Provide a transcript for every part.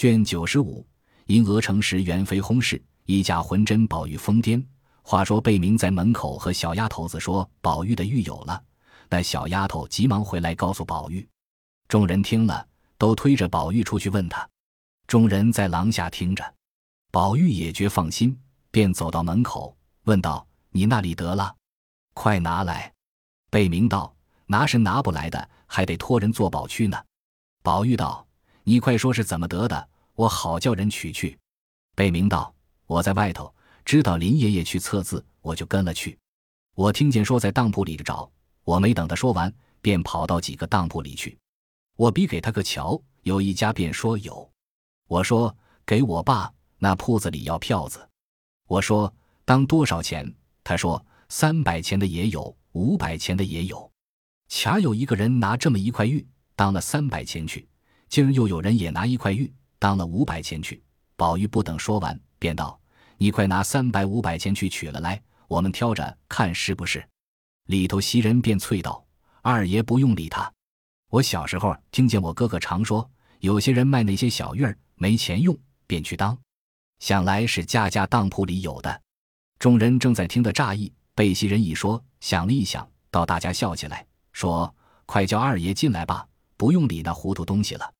卷九十五，因鹅城时元妃薨逝，一家浑真宝玉疯癫。话说贝明在门口和小丫头子说宝玉的玉有了，那小丫头急忙回来告诉宝玉。众人听了，都推着宝玉出去问他。众人在廊下听着，宝玉也觉放心，便走到门口问道：“你那里得了？快拿来！”贝明道：“拿是拿不来的，还得托人做宝去呢。”宝玉道：“你快说是怎么得的，我好叫人取去。”贝明道：“我在外头知道林爷爷去测字，我就跟了去。我听见说在当铺里找，我没等他说完，便跑到几个当铺里去。我比给他个瞧，有一家便说有。我说给我爸那铺子里要票子。我说当多少钱？他说三百钱的也有，五百钱的也有。恰有一个人拿这么一块玉当了三百钱去，今儿又有人也拿一块玉当了五百钱去。宝玉不等说完，便道：“你快拿三百五百钱去取了来，我们挑着看是不是。”里头袭人便啐道：“二爷不用理他。我小时候听见我哥哥常说，有些人卖那些小玉儿。”没钱用，便去当，想来是家家当铺里有的。众人正在听得诧异，被袭人一说，想了一想，到大家笑起来，说：“快叫二爷进来吧，不用理那糊涂东西了。”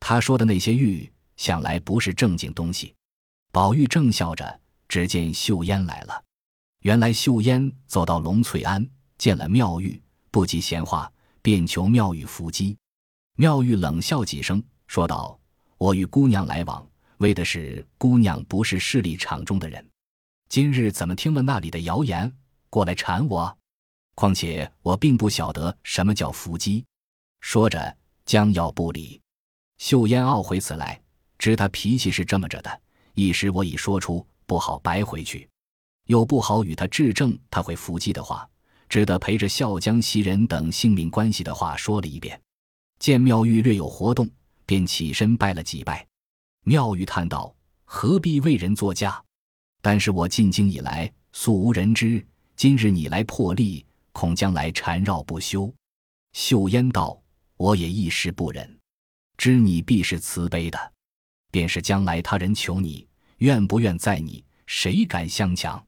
他说的那些玉，想来不是正经东西。宝玉正笑着，只见秀烟来了。原来秀烟走到龙翠庵，见了妙玉，不及闲话，便求妙玉伏击。妙玉冷笑几声，说道。我与姑娘来往，为的是姑娘不是势力场中的人。今日怎么听了那里的谣言，过来缠我？况且我并不晓得什么叫伏击。说着，将要不理。秀烟懊悔此来，知他脾气是这么着的。一时我已说出，不好白回去，又不好与他质证他会伏击的话，只得陪着笑将袭人等性命关系的话说了一遍。见妙玉略有活动。便起身拜了几拜，妙玉叹道：“何必为人作嫁？但是我进京以来素无人知，今日你来破例，恐将来缠绕不休。”秀烟道：“我也一时不忍，知你必是慈悲的，便是将来他人求你，愿不愿在你，谁敢相强？”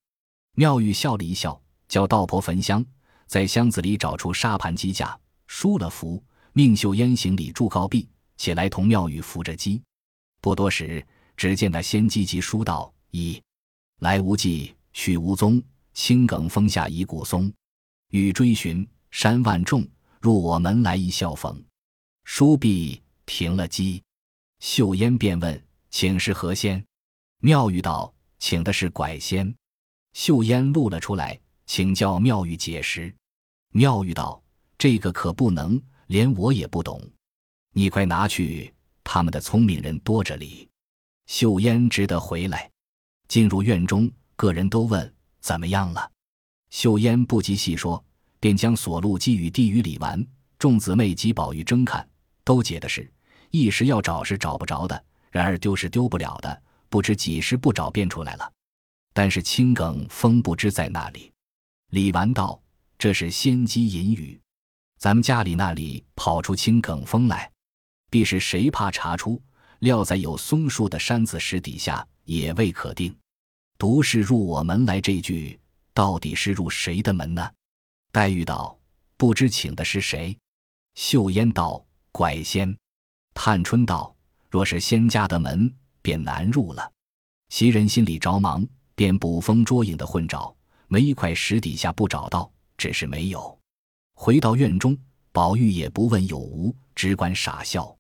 妙玉笑了一笑，叫道婆焚香，在箱子里找出沙盘机架，书了符，命秀烟行礼祝告毕。起来，同妙玉扶着鸡。不多时，只见那仙鸡急书道：“一来无迹，去无踪。青梗峰下一古松，欲追寻山万重。入我门来一笑逢。”书毕，停了鸡。秀烟便问：“请是何仙？”妙玉道：“请的是拐仙。”秀烟露了出来，请教妙玉解释。妙玉道：“这个可不能，连我也不懂。”你快拿去，他们的聪明人多着哩。秀烟只得回来，进入院中，个人都问怎么样了。秀烟不及细说，便将所录寄与地狱里完。众姊妹及宝玉争看，都解的是：一时要找是找不着的，然而丢是丢不了的，不知几时不找便出来了。但是青埂峰不知在哪里。李纨道：“这是仙机隐语，咱们家里那里跑出青埂峰来。”必是谁怕查出？料在有松树的山子石底下，也未可定。独是入我门来这句，到底是入谁的门呢？黛玉道：“不知请的是谁？”秀烟道：“拐仙。”探春道：“若是仙家的门，便难入了。”袭人心里着忙，便捕风捉影的混找，没一块石底下不找到，只是没有。回到院中，宝玉也不问有无，只管傻笑。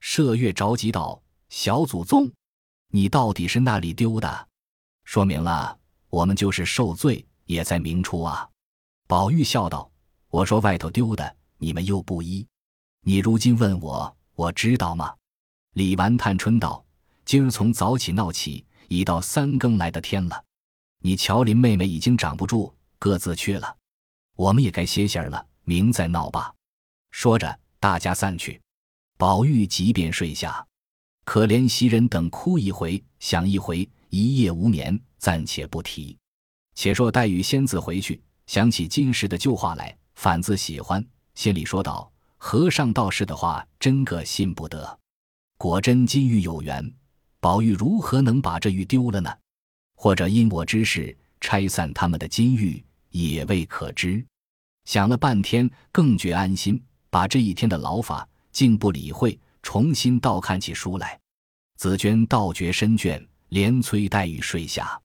麝月着急道：“小祖宗，你到底是那里丢的？说明了，我们就是受罪，也在明处啊。”宝玉笑道：“我说外头丢的，你们又不依。你如今问我，我知道吗？”李纨、探春道：“今儿从早起闹起，已到三更来的天了。你乔林妹妹已经长不住，各自去了，我们也该歇歇了，明再闹吧。”说着，大家散去。宝玉即便睡下，可怜袭人等哭一回，想一回，一夜无眠，暂且不提。且说黛玉仙子回去，想起今时的旧话来，反自喜欢，心里说道：“和尚道士的话，真个信不得。果真金玉有缘，宝玉如何能把这玉丢了呢？或者因我之事拆散他们的金玉，也未可知。想了半天，更觉安心，把这一天的劳法竟不理会，重新倒看起书来。紫娟倒觉深倦，连催黛玉睡下。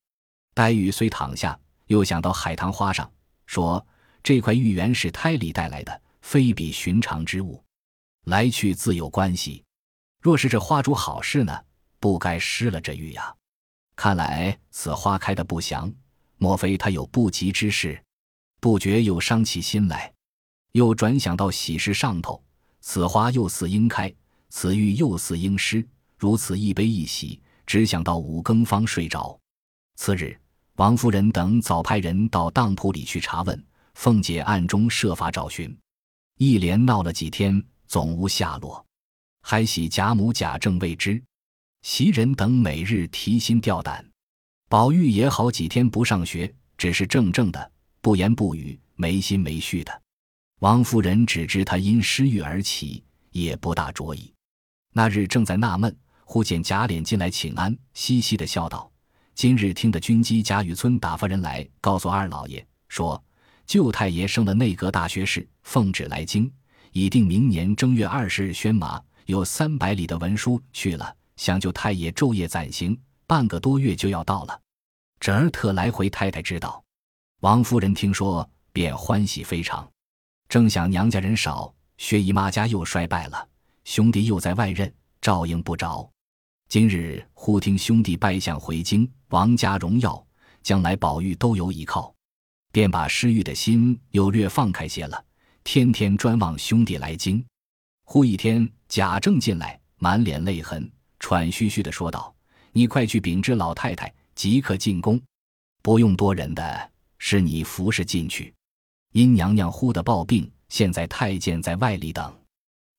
黛玉虽躺下，又想到海棠花上，说这块玉原是胎里带来的，非比寻常之物，来去自有关系。若是这花主好事呢，不该失了这玉呀。看来此花开的不祥，莫非他有不吉之事？不觉又伤起心来，又转想到喜事上头，此花又似应开，此玉又似应失，如此一悲一喜，只想到五更方睡着。次日，王夫人等早派人到当铺里去查问，凤姐暗中设法找寻，一连闹了几天，总无下落，还喜贾母、贾政未知。袭人等每日提心吊胆，宝玉也好几天不上学，只是怔怔的，不言不语，没心没绪的。王夫人只知他因失玉而起，也不大着意。那日正在纳闷，忽见贾琏进来请安，嘻嘻的笑道：“今日听得军机贾雨村打发人来告诉二老爷，说舅太爷升了内阁大学士，奉旨来京，已定明年正月二十日宣马，有三百里的文书去了。”想舅太爷昼夜暂行，半个多月就要到了。侄儿特来回太太知道。王夫人听说，便欢喜非常。正想娘家人少，薛姨妈家又衰败了，兄弟又在外任，照应不着。今日忽听兄弟拜相回京，王家荣耀，将来宝玉都有依靠，便把失玉的心又略放开些了，天天专望兄弟来京。忽一天，贾政进来，满脸泪痕。喘吁吁的说道：“你快去禀知老太太，即刻进宫，不用多人的，是你服侍进去。因娘娘忽的暴病，现在太监在外里等。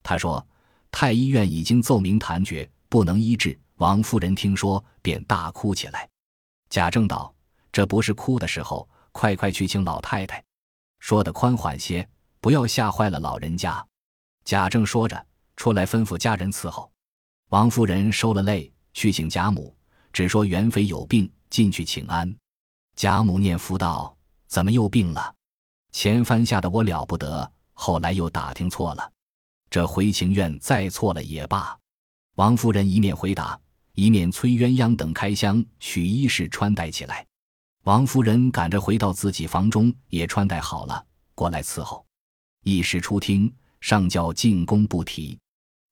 他说太医院已经奏明弹决，不能医治。王夫人听说，便大哭起来。贾政道：这不是哭的时候，快快去请老太太。说的宽缓些，不要吓坏了老人家。贾政说着，出来吩咐家人伺候。”王夫人收了泪，去请贾母，只说元妃有病，进去请安。贾母念福道：“怎么又病了？前番吓得我了不得，后来又打听错了，这回情愿再错了也罢。”王夫人一面回答，一面催鸳鸯等开箱取衣饰穿戴起来。王夫人赶着回到自己房中，也穿戴好了，过来伺候。一时出厅，上叫进宫不提。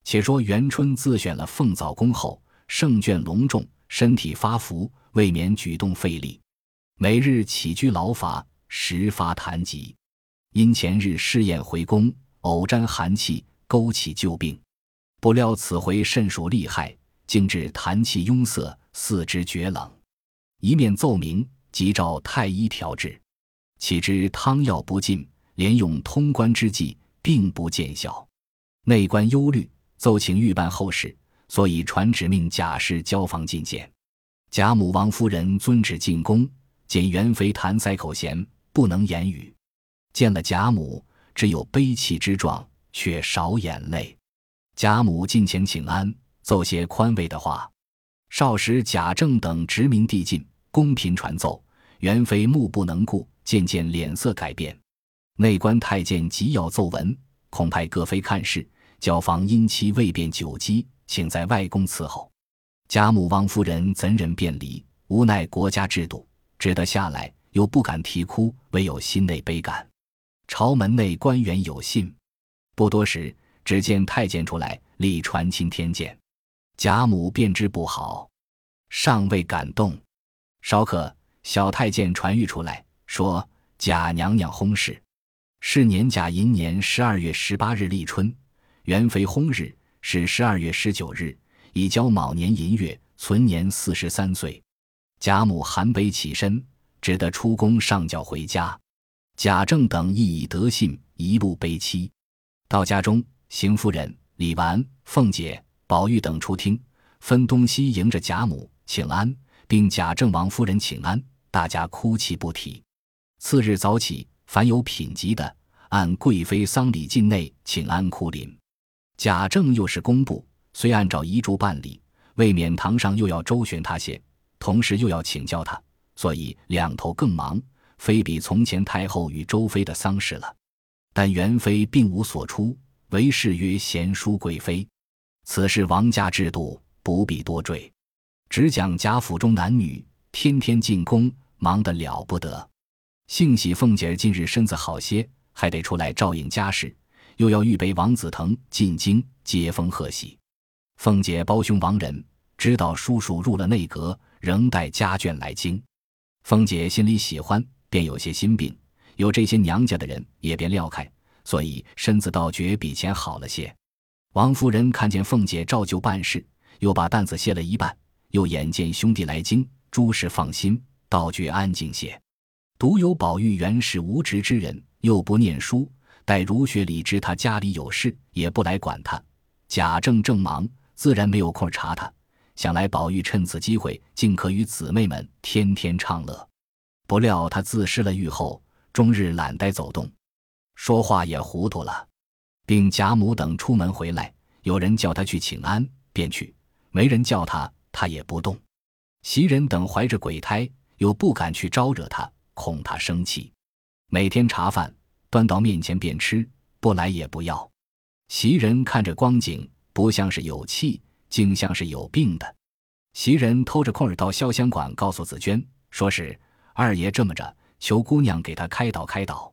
且说元春自选了凤藻宫后，圣眷隆重，身体发福，未免举动费力，每日起居劳乏，时发痰疾。因前日试验回宫，偶沾寒气，勾起旧病，不料此回甚属厉害，竟致痰气壅塞，四肢厥冷。一面奏明，即召太医调治，岂知汤药不进，连用通关之计，并不见效。内官忧虑。奏请预办后事，所以传旨命贾氏交房觐见。贾母、王夫人遵旨进宫，见元妃痰塞口咸，不能言语。见了贾母，只有悲泣之状，却少眼泪。贾母近前请安，奏些宽慰的话。少时贾政等殖民递进，宫嫔传奏，元妃目不能顾，渐渐脸色改变。内官太监急要奏文，恐派各妃看事。教坊因其未便久积，请在外宫伺候。贾母、王夫人怎忍便离？无奈国家制度，只得下来，又不敢啼哭，唯有心内悲感。朝门内官员有信，不多时，只见太监出来，立传亲天监。贾母便知不好，尚未感动。稍可，小太监传谕出来，说贾娘娘薨逝，是年甲寅年十二月十八日立春。元妃薨日是十二月十九日，已交卯年寅月，存年四十三岁。贾母含悲起身，只得出宫上轿回家。贾政等亦已得信，一路悲戚。到家中，邢夫人、李纨、凤姐、宝玉等出厅，分东西迎着贾母请安，并贾政、王夫人请安，大家哭泣不提。次日早起，凡有品级的，按贵妃丧礼进内请安哭临。贾政又是工部，虽按照遗嘱办理，未免堂上又要周旋他些，同时又要请教他，所以两头更忙，非比从前太后与周妃的丧事了。但元妃并无所出，唯是曰贤淑贵妃。此事王家制度，不必多赘，只讲贾府中男女天天进宫，忙得了不得。幸喜凤姐儿近日身子好些，还得出来照应家事，又要预备王子腾进京接风贺喜。凤姐胞兄王仁知道叔叔入了内阁，仍带家眷来京。凤姐心里喜欢，便有些心病。有这些娘家的人，也便撂开，所以身子倒觉比前好了些。王夫人看见凤姐照旧办事，又把担子卸了一半，又眼见兄弟来京，诸事放心，倒觉安静些。独有宝玉原是无职之人，又不念书，待儒学里知他家里有事，也不来管他。贾政正忙，自然没有空查他。想来宝玉趁此机会，竟可与姊妹们天天畅乐。不料他自失了玉后。终日懒呆走动，说话也糊涂了，并贾母等出门回来，有人叫他去请安，便去；没人叫他，他也不动。袭人等怀着鬼胎，又不敢去招惹他，恐他生气。每天茶饭端到面前便吃，不来也不要。袭人看着光景，不像是有气，竟像是有病的。袭人偷着空儿到潇湘馆告诉紫娟，说是二爷这么着。求姑娘给他开导开导。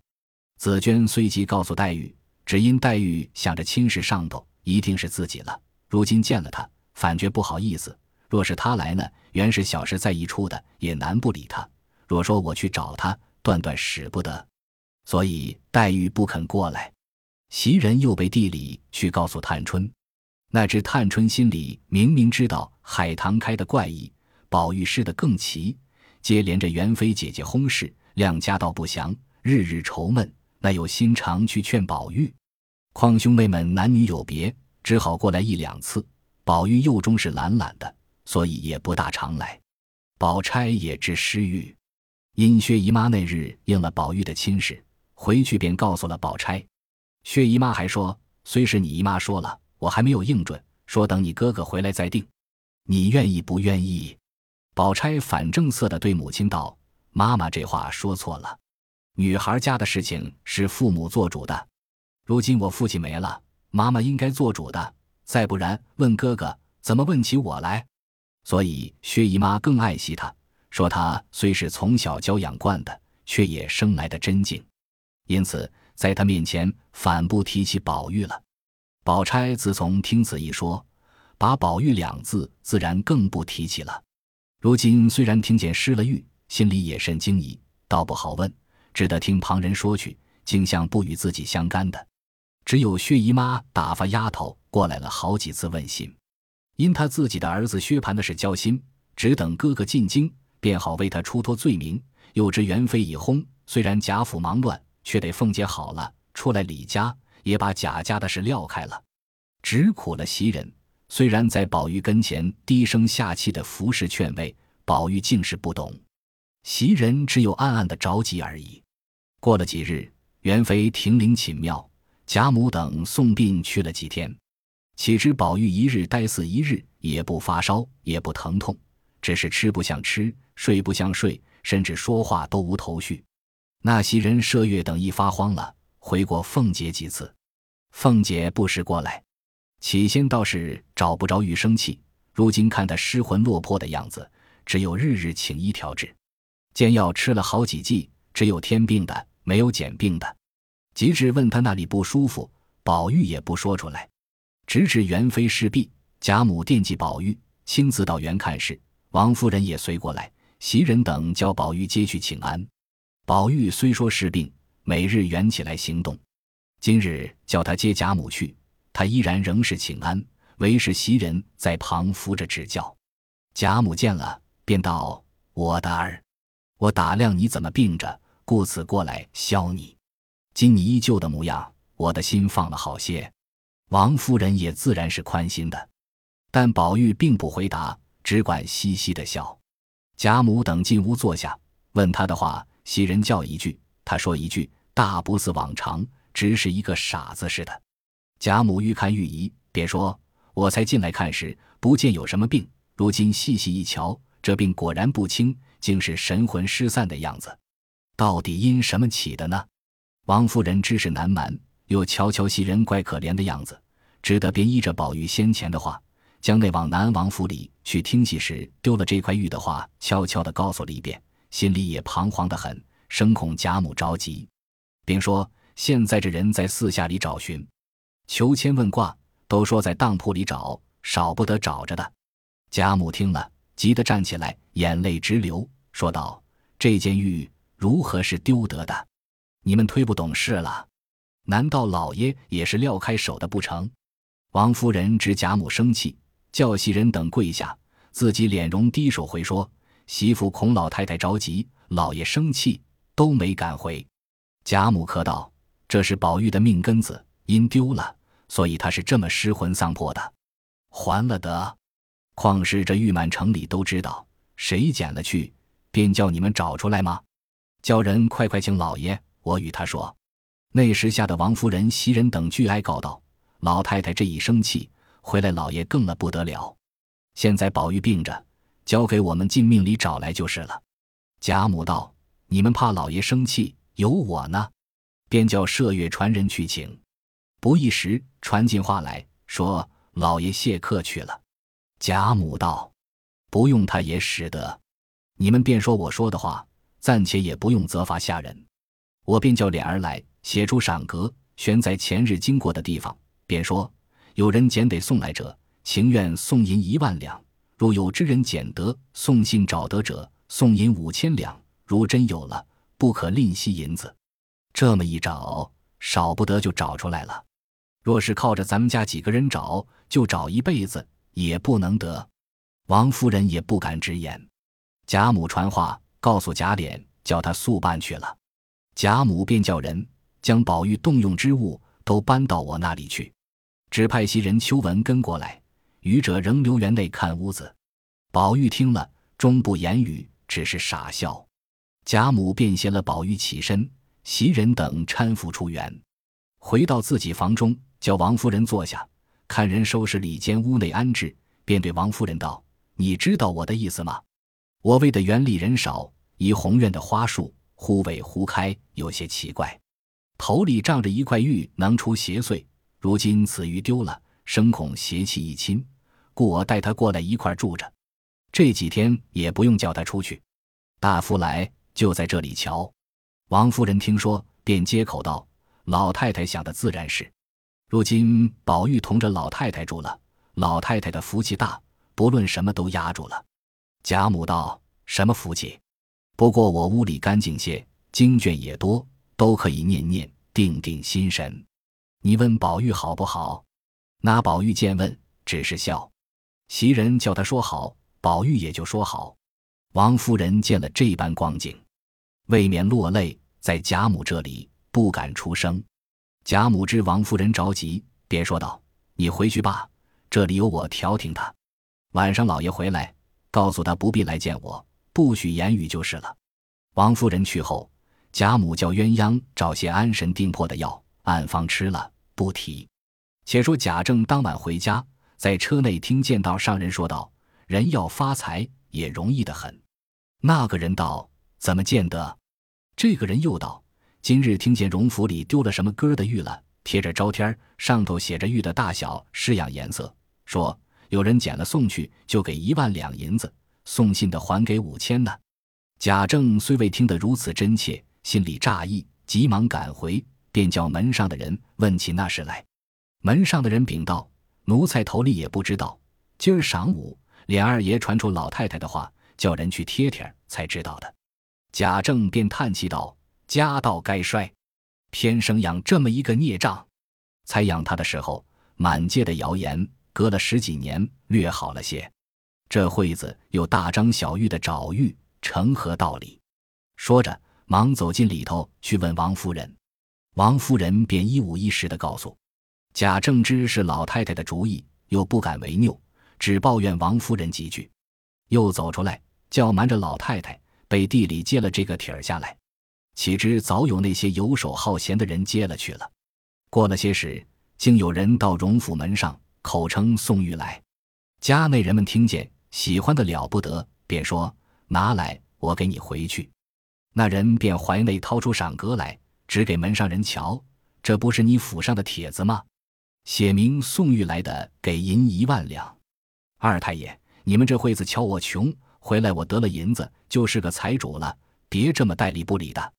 紫娟随即告诉黛玉，只因黛玉想着亲事上头一定是自己了，如今见了他，反觉不好意思。若是他来呢，原是小事在一处的，也难不理他。若说我去找他，断断使不得，所以黛玉不肯过来。袭人又被地里去告诉探春，那只探春心里明明知道海棠开的怪异，宝玉失的更奇，接连着元妃姐姐轰事。两家道不祥，日日愁闷，那有心肠去劝宝玉？况兄妹们男女有别，只好过来一两次。宝玉又终是懒懒的，所以也不大常来。宝钗也知失玉，因薛姨妈那日应了宝玉的亲事，回去便告诉了宝钗。薛姨妈还说：“虽是你姨妈说了，我还没有应准，说等你哥哥回来再定。你愿意不愿意？”宝钗反正色的对母亲道。妈妈这话说错了，女孩家的事情是父母做主的。如今我父亲没了，妈妈应该做主的。再不然，问哥哥怎么问起我来？所以薛姨妈更爱惜他，说他虽是从小娇养惯的，却也生来的真静。因此，在他面前反不提起宝玉了。宝钗自从听此一说，把宝玉两字自然更不提起了。如今虽然听见失了玉。心里也甚惊疑，倒不好问，只得听旁人说去，竟像不与自己相干的。只有薛姨妈打发丫头过来了好几次问信，因他自己的儿子薛蟠的事交心，只等哥哥进京，便好为他出脱罪名。又知元妃已薨，虽然贾府忙乱，却得凤姐好了出来李家，也把贾家的事撂开了，只苦了袭人。虽然在宝玉跟前低声下气的服侍劝慰，宝玉竟是不懂。袭人只有暗暗的着急而已。过了几日，元妃停灵寝庙，贾母等送殡去了几天。岂知宝玉一日呆似一日，也不发烧，也不疼痛，只是吃不想吃，睡不想睡，甚至说话都无头绪。那袭人、麝月等一发慌了，回过凤姐几次，凤姐不时过来。起先倒是找不着玉生气，如今看他失魂落魄的样子，只有日日请医调治。煎药吃了好几剂，只有添病的，没有减病的。及至问他那里不舒服，宝玉也不说出来。直至元妃事毕，贾母惦记宝玉，亲自到园看事。王夫人也随过来，袭人等叫宝玉接去请安。宝玉虽说是病，每日圆起来行动。今日叫他接贾母去，他依然仍是请安，唯是袭人在旁扶着指教。贾母见了，便道：“我的儿。”我打量你怎么病着，故此过来消你。今你依旧的模样，我的心放了好些。王夫人也自然是宽心的，但宝玉并不回答，只管嘻嘻的笑。贾母等进屋坐下，问他的话，袭人叫一句，他说一句，大不似往常，只是一个傻子似的。贾母愈看愈疑，便说：“我才进来看时，不见有什么病。如今细细一瞧，这病果然不轻，竟是神魂失散的样子。到底因什么起的呢？王夫人知事难瞒，又瞧瞧袭人怪可怜的样子，只得便依着宝玉先前的话，将那往南王府里去听戏时丢了这块玉的话，悄悄地告诉了一遍，心里也彷徨得很，生恐贾母着急，并说。现在这人在四下里找寻，求签问卦，都说在当铺里找，少不得找着的。贾母听了，急得站起来，眼泪直流，说道：“这件玉如何是丢得的？你们忒不懂事了。难道老爷也是撂开手的不成？”王夫人知贾母生气，叫袭人等跪下，自己脸容低首回说：“媳妇孔老太太着急，老爷生气，都没敢回。”贾母客道。这是宝玉的命根子，因丢了，所以他是这么失魂丧魄的。还了得！况是这玉满城里都知道，谁捡了去，便叫你们找出来吗？叫人快快请老爷，我与他说。那时吓得王夫人、袭人等俱哀告道：“老太太这一生气，回来老爷更了不得了。现在宝玉病着，交给我们进命里找来就是了。”贾母道：“你们怕老爷生气，有我呢。”便叫麝月传人去请，不一时传进话来说：“老爷谢客去了。”贾母道：“不用他也使得，你们便说我说的话，暂且也不用责罚下人。我便叫脸儿来写出赏格，悬在前日经过的地方，便说有人捡得送来者，情愿送银一万两；若有知人捡得送信找得者，送银五千两。如真有了，不可吝惜银子。”这么一找，少不得就找出来了。若是靠着咱们家几个人找，就找一辈子也不能得。王夫人也不敢直言。贾母传话告诉贾琏，叫他速办去了。贾母便叫人将宝玉动用之物都搬到我那里去，只派袭人、秋纹跟过来，余者仍留园内看屋子。宝玉听了，终不言语，只是傻笑。贾母便携了宝玉起身。袭人等搀扶出园，回到自己房中，叫王夫人坐下，看人收拾里间屋内安置，便对王夫人道：“你知道我的意思吗？我为的园里人少，怡红院的花树忽萎忽开，有些奇怪。头里仗着一块玉能出邪祟，如今此玉丢了，生恐邪气一侵，故我带他过来一块住着。这几天也不用叫他出去，大夫来就在这里瞧。”王夫人听说，便接口道：“老太太想的自然是，如今宝玉同着老太太住了，老太太的福气大，不论什么都压住了。”贾母道：“什么福气？不过我屋里干净些，经卷也多，都可以念念，定定心神。你问宝玉好不好？那宝玉见问，只是笑。袭人叫他说好，宝玉也就说好。王夫人见了这般光景。”未免落泪，在贾母这里不敢出声。贾母知王夫人着急，便说道：“你回去吧，这里有我调停他。晚上老爷回来，告诉他不必来见我，不许言语就是了。”王夫人去后，贾母叫鸳鸯找些安神定魄的药，暗方吃了，不提。且说贾政当晚回家，在车内听见道上人说道：“人要发财也容易得很。”那个人道：“怎么见得？”这个人又道：“今日听见荣府里丢了什么歌的玉了，贴着招贴上头写着玉的大小、式样、颜色，说有人捡了送去，就给一万两银子；送信的还给五千呢。”贾政虽未听得如此真切，心里诧异，急忙赶回，便叫门上的人问起那事来。门上的人禀道：“奴才头里也不知道，今儿晌午，琏二爷传出老太太的话，叫人去贴贴，才知道的。”贾政便叹气道：“家道该衰，偏生养这么一个孽障。才养他的时候，满街的谣言，隔了十几年，略好了些。这会子又大张小玉的找玉，成何道理？”说着，忙走进里头去问王夫人。王夫人便一五一十的告诉贾政，知是老太太的主意，又不敢违拗，只抱怨王夫人几句，又走出来叫瞒着老太太。背地里接了这个帖儿下来，岂知早有那些游手好闲的人接了去了。过了些时，竟有人到荣府门上口称宋玉来。家内人们听见，喜欢的了不得，便说：“拿来，我给你回去。”那人便怀内掏出赏格来，指给门上人瞧：“这不是你府上的帖子吗？写明宋玉来的，给银一万两。二太爷，你们这会子瞧我穷，回来我得了银子，就是个财主了，别这么带理不理的。”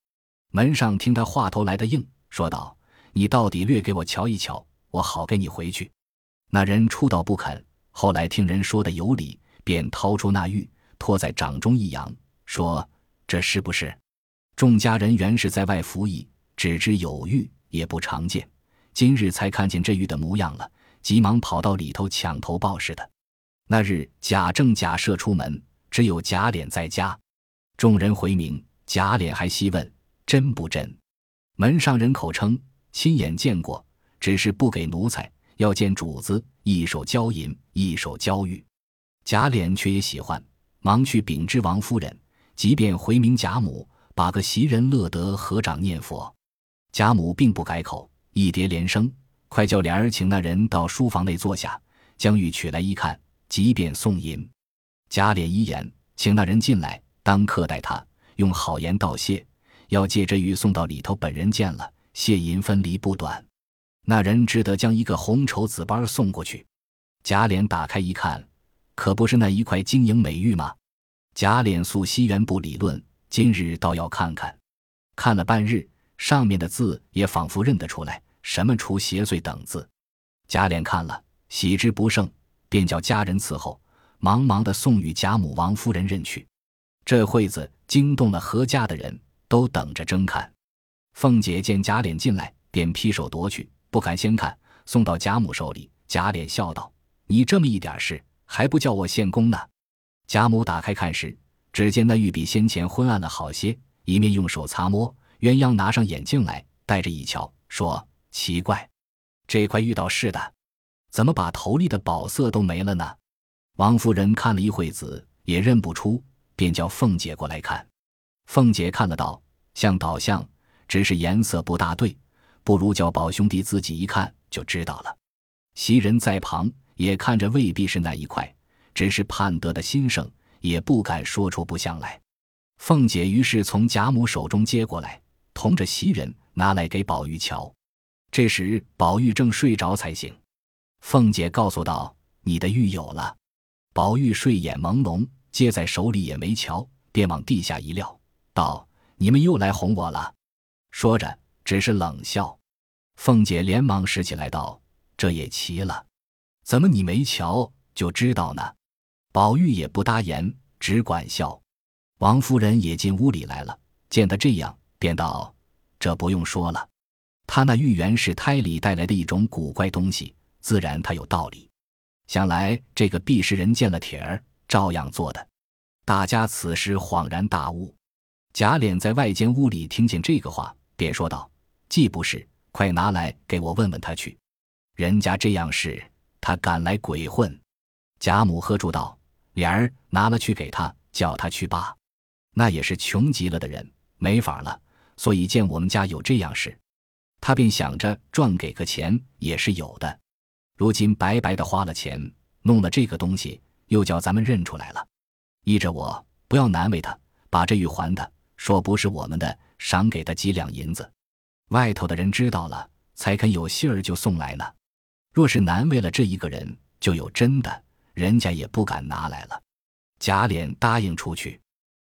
门上听他话头来的硬，说道：“你到底略给我瞧一瞧，我好给你回去。”那人初道不肯，后来听人说的有理，便掏出那玉，托在掌中一扬，说：“这是不是？”众家人原是在外服役，只知有玉也不常见，今日才看见这玉的模样了，急忙跑到里头抢头报似的。那日贾政、贾赦出门，只有贾琏在家。众人回明，贾琏还细问。真不真？门上人口称亲眼见过，只是不给奴才，要见主子，一手交银，一手交玉。贾琏却也喜欢，忙去禀知王夫人，即便回明贾母，把个袭人乐得合掌念佛。贾母并不改口，一叠连声，快叫莲儿请那人到书房内坐下，将玉取来一看，即便送银。贾琏一言，请那人进来，当客待他，用好言道谢。要借这玉送到里头，本人见了，谢银分离不短。那人只得将一个红绸子包送过去。贾琏打开一看，可不是那一块晶莹美玉吗？贾琏素惜缘不理论，今日倒要看看。看了半日，上面的字也仿佛认得出来，什么除邪祟等字。贾琏看了，喜之不胜，便叫家人伺候，忙忙的送与贾母、王夫人认去。这会子惊动了何家的人。都等着争看，凤姐见贾琏进来，便劈手夺去，不敢先看，送到贾母手里。贾琏笑道：“你这么一点事，还不叫我献功呢？”贾母打开看时，只见那玉比先前昏暗了好些，一面用手擦摸。鸳鸯拿上眼镜来，戴着一瞧，说：“奇怪，这块玉倒是的，怎么把头里的宝色都没了呢？”王夫人看了一会子，也认不出，便叫凤姐过来看。凤姐看了道：“像倒像，只是颜色不大对，不如叫宝兄弟自己一看就知道了。”袭人在旁也看着，未必是那一块，只是盼得的心盛，也不敢说出不像来。凤姐于是从贾母手中接过来，同着袭人拿来给宝玉瞧。这时宝玉正睡着才醒，凤姐告诉道：“你的玉有了。”宝玉睡眼朦胧，接在手里也没瞧，便往地下一撂。道：“你们又来哄我了。”说着，只是冷笑。凤姐连忙拾起来道：“这也奇了，怎么你没瞧就知道呢？”宝玉也不答言，只管笑。王夫人也进屋里来了，见他这样，便道：“这不用说了，他那玉原是胎里带来的一种古怪东西，自然他有道理。想来这个毕氏人见了帖儿，照样做的。”大家此时恍然大悟。贾琏在外间屋里听见这个话，便说道：“既不是，快拿来给我问问他去。人家这样事，他敢来鬼混？”贾母喝住道：“莲儿拿了去给他，叫他去罢。那也是穷极了的人，没法了，所以见我们家有这样事，他便想着赚给个钱也是有的。如今白白的花了钱，弄了这个东西，又叫咱们认出来了。依着我，不要难为他，把这玉还他。”说不是我们的，赏给他几两银子。外头的人知道了，才肯有信儿就送来呢。若是难为了这一个人，就有真的，人家也不敢拿来了。贾琏答应出去，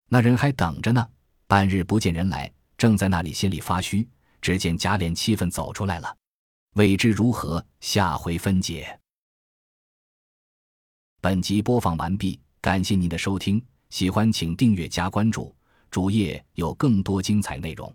那人还等着呢。半日不见人来，正在那里心里发虚。只见贾琏气愤走出来了，未知如何，下回分解。本集播放完毕，感谢您的收听，喜欢请订阅加关注。主页有更多精彩内容。